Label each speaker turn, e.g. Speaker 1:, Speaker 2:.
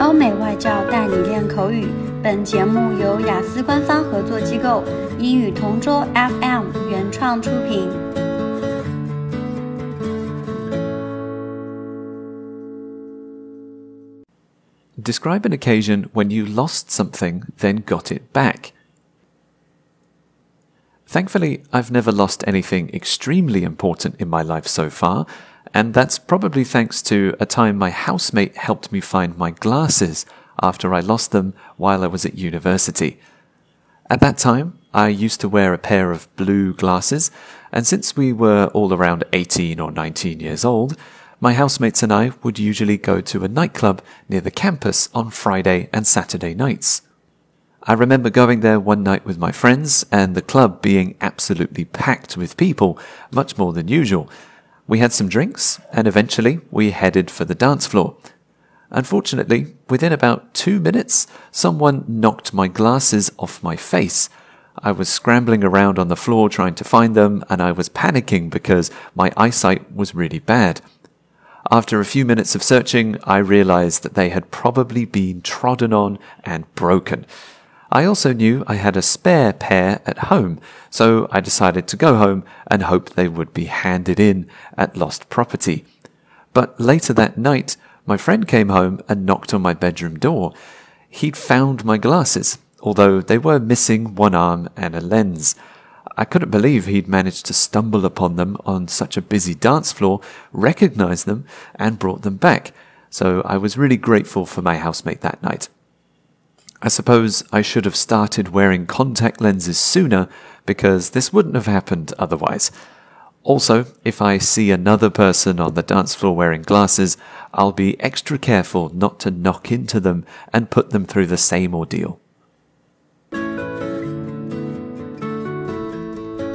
Speaker 1: 欧美外教带你练口语。本节目由雅思官方合作机构英语同桌 FM 原创出品。
Speaker 2: Describe an occasion when you lost something, then got it back. Thankfully, I've never lost anything extremely important in my life so far, and that's probably thanks to a time my housemate helped me find my glasses after I lost them while I was at university. At that time, I used to wear a pair of blue glasses, and since we were all around 18 or 19 years old, my housemates and I would usually go to a nightclub near the campus on Friday and Saturday nights. I remember going there one night with my friends and the club being absolutely packed with people, much more than usual. We had some drinks and eventually we headed for the dance floor. Unfortunately, within about two minutes, someone knocked my glasses off my face. I was scrambling around on the floor trying to find them and I was panicking because my eyesight was really bad. After a few minutes of searching, I realized that they had probably been trodden on and broken. I also knew I had a spare pair at home, so I decided to go home and hope they would be handed in at lost property. But later that night, my friend came home and knocked on my bedroom door. He'd found my glasses, although they were missing one arm and a lens. I couldn't believe he'd managed to stumble upon them on such a busy dance floor, recognize them, and brought them back. So I was really grateful for my housemate that night. I suppose I should have started wearing contact lenses sooner because this wouldn't have happened otherwise. Also, if I see another person on the dance floor wearing glasses, I'll be extra careful not to knock into them and put them through the same ordeal.